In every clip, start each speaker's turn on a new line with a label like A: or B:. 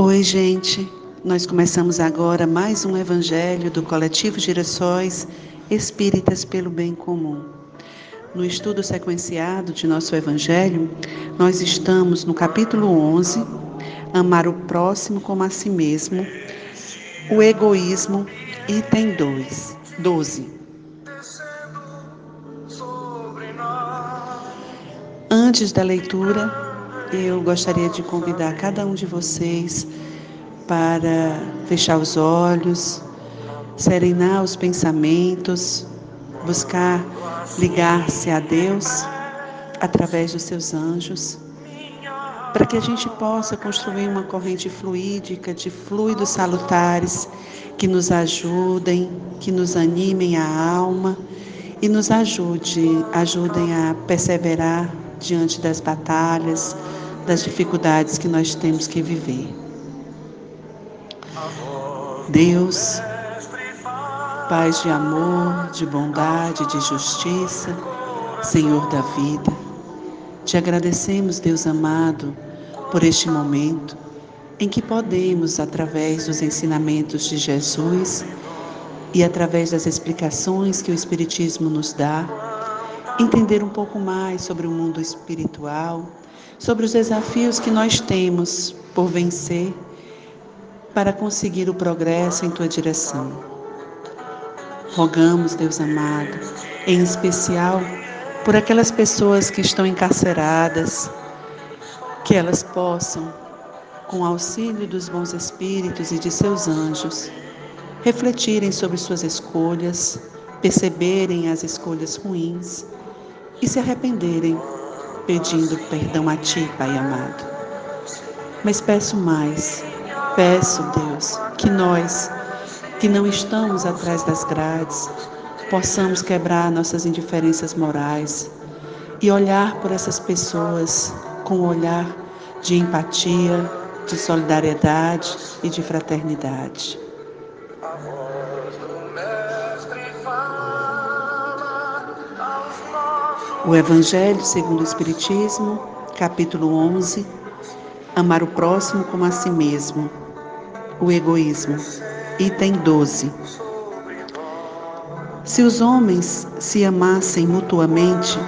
A: Oi, gente. Nós começamos agora mais um evangelho do coletivo Girassóis Espíritas pelo Bem Comum. No estudo sequenciado de nosso evangelho, nós estamos no capítulo 11, amar o próximo como a si mesmo, o egoísmo, item 2, 12. Antes da leitura, eu gostaria de convidar cada um de vocês para fechar os olhos, serenar os pensamentos, buscar ligar-se a Deus através dos seus anjos, para que a gente possa construir uma corrente fluídica de fluidos salutares que nos ajudem, que nos animem a alma e nos ajude, ajudem a perseverar diante das batalhas, das dificuldades que nós temos que viver. Deus, paz de amor, de bondade, de justiça, Senhor da vida, te agradecemos, Deus amado, por este momento em que podemos, através dos ensinamentos de Jesus e através das explicações que o Espiritismo nos dá, entender um pouco mais sobre o mundo espiritual sobre os desafios que nós temos por vencer para conseguir o progresso em tua direção. Rogamos, Deus amado, em especial por aquelas pessoas que estão encarceradas, que elas possam, com auxílio dos bons espíritos e de seus anjos, refletirem sobre suas escolhas, perceberem as escolhas ruins e se arrependerem pedindo perdão a Ti, Pai amado. Mas peço mais, peço, Deus, que nós, que não estamos atrás das grades, possamos quebrar nossas indiferenças morais e olhar por essas pessoas com um olhar de empatia, de solidariedade e de fraternidade. O Evangelho segundo o Espiritismo, capítulo 11, amar o próximo como a si mesmo. O egoísmo, item 12. Se os homens se amassem mutuamente,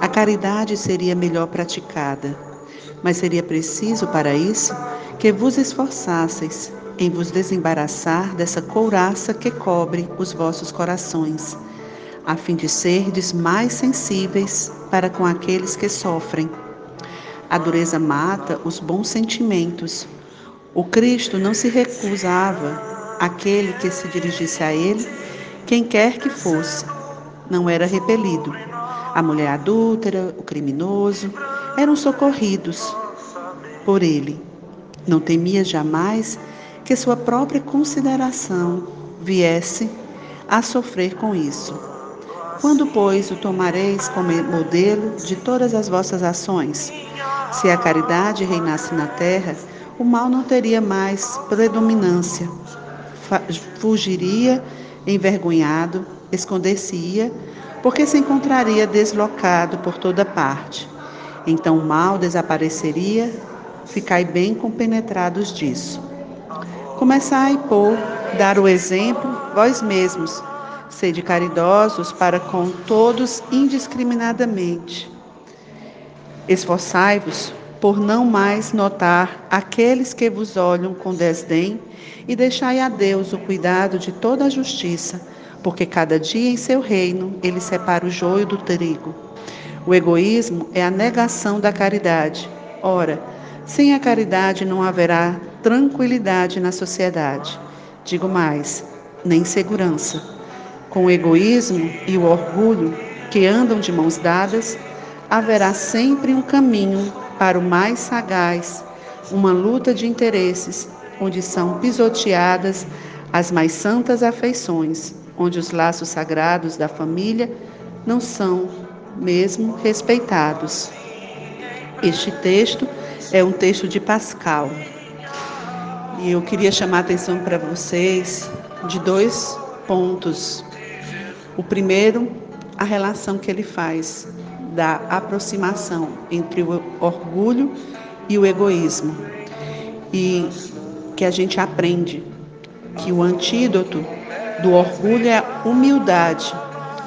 A: a caridade seria melhor praticada, mas seria preciso para isso que vos esforçasseis em vos desembaraçar dessa couraça que cobre os vossos corações a fim de serdes mais sensíveis para com aqueles que sofrem. A dureza mata os bons sentimentos. O Cristo não se recusava aquele que se dirigisse a ele, quem quer que fosse. Não era repelido. A mulher adúltera, o criminoso, eram socorridos por ele. Não temia jamais que sua própria consideração viesse a sofrer com isso. Quando, pois, o tomareis como modelo de todas as vossas ações? Se a caridade reinasse na terra, o mal não teria mais predominância. Fugiria envergonhado, esconder-se-ia, porque se encontraria deslocado por toda parte. Então o mal desapareceria, ficai bem compenetrados disso. Começai por dar o exemplo vós mesmos Sede caridosos para com todos indiscriminadamente. Esforçai-vos por não mais notar aqueles que vos olham com desdém e deixai a Deus o cuidado de toda a justiça, porque cada dia em seu reino ele separa o joio do trigo. O egoísmo é a negação da caridade. Ora, sem a caridade não haverá tranquilidade na sociedade. Digo mais, nem segurança. Com o egoísmo e o orgulho que andam de mãos dadas, haverá sempre um caminho para o mais sagaz, uma luta de interesses, onde são pisoteadas as mais santas afeições, onde os laços sagrados da família não são mesmo respeitados. Este texto é um texto de Pascal. E eu queria chamar a atenção para vocês de dois pontos o primeiro, a relação que ele faz da aproximação entre o orgulho e o egoísmo. E que a gente aprende que o antídoto do orgulho é a humildade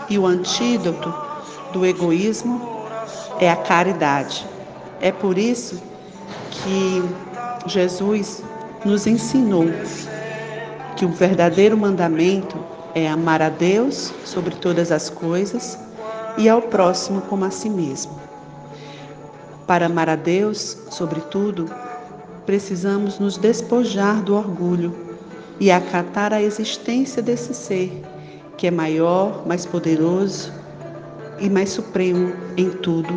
A: e o antídoto do egoísmo é a caridade. É por isso que Jesus nos ensinou que o verdadeiro mandamento é amar a Deus sobre todas as coisas e ao próximo como a si mesmo. Para amar a Deus, sobretudo, precisamos nos despojar do orgulho e acatar a existência desse ser, que é maior, mais poderoso e mais supremo em tudo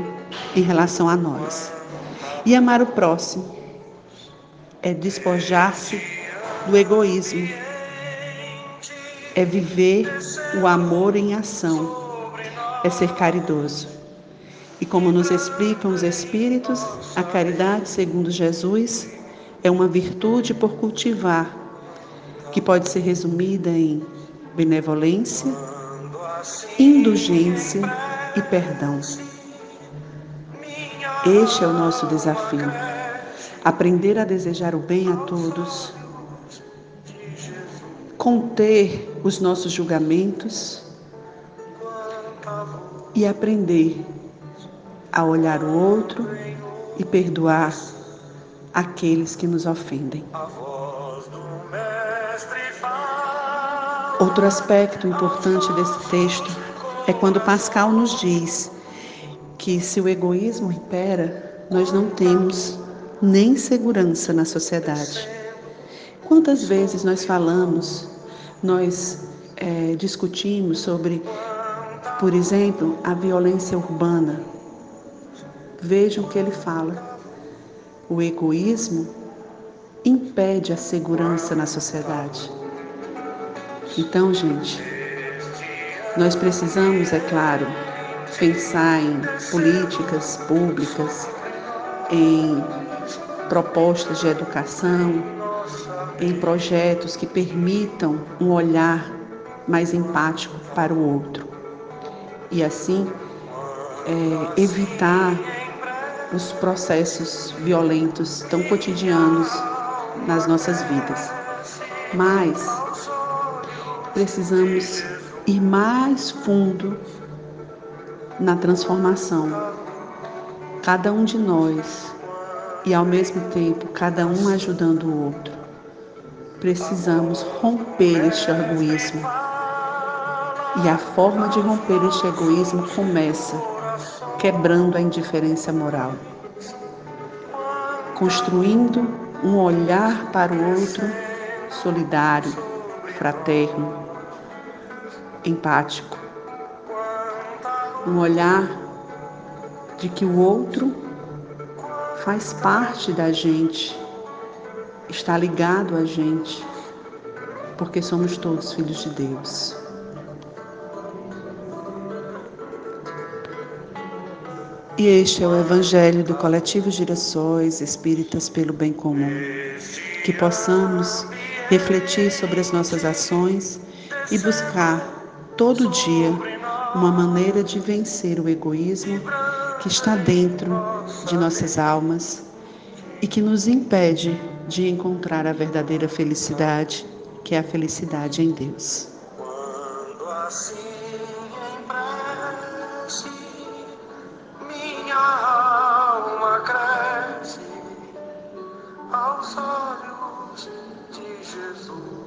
A: em relação a nós. E amar o próximo é despojar-se do egoísmo, é viver o amor em ação, é ser caridoso. E como nos explicam os Espíritos, a caridade, segundo Jesus, é uma virtude por cultivar, que pode ser resumida em benevolência, indulgência e perdão. Este é o nosso desafio aprender a desejar o bem a todos, conter os nossos julgamentos e aprender a olhar o outro e perdoar aqueles que nos ofendem. Outro aspecto importante desse texto é quando Pascal nos diz que se o egoísmo impera, nós não temos nem segurança na sociedade. Quantas vezes nós falamos, nós é, discutimos sobre, por exemplo, a violência urbana? Vejam o que ele fala. O egoísmo impede a segurança na sociedade. Então, gente, nós precisamos, é claro, pensar em políticas públicas, em propostas de educação, em projetos que permitam um olhar mais empático para o outro. E assim é, evitar os processos violentos tão cotidianos nas nossas vidas. Mas precisamos ir mais fundo na transformação. Cada um de nós e ao mesmo tempo cada um ajudando o outro. Precisamos romper este egoísmo. E a forma de romper este egoísmo começa quebrando a indiferença moral, construindo um olhar para o outro solidário, fraterno, empático. Um olhar de que o outro faz parte da gente, está ligado a gente, porque somos todos filhos de Deus. E este é o Evangelho do Coletivo Girassóis Espíritas pelo Bem Comum. Que possamos refletir sobre as nossas ações e buscar todo dia uma maneira de vencer o egoísmo que está dentro de nossas almas e que nos impede de encontrar a verdadeira felicidade, que é a felicidade em Deus. Quando assim minha alma cresce aos olhos de Jesus.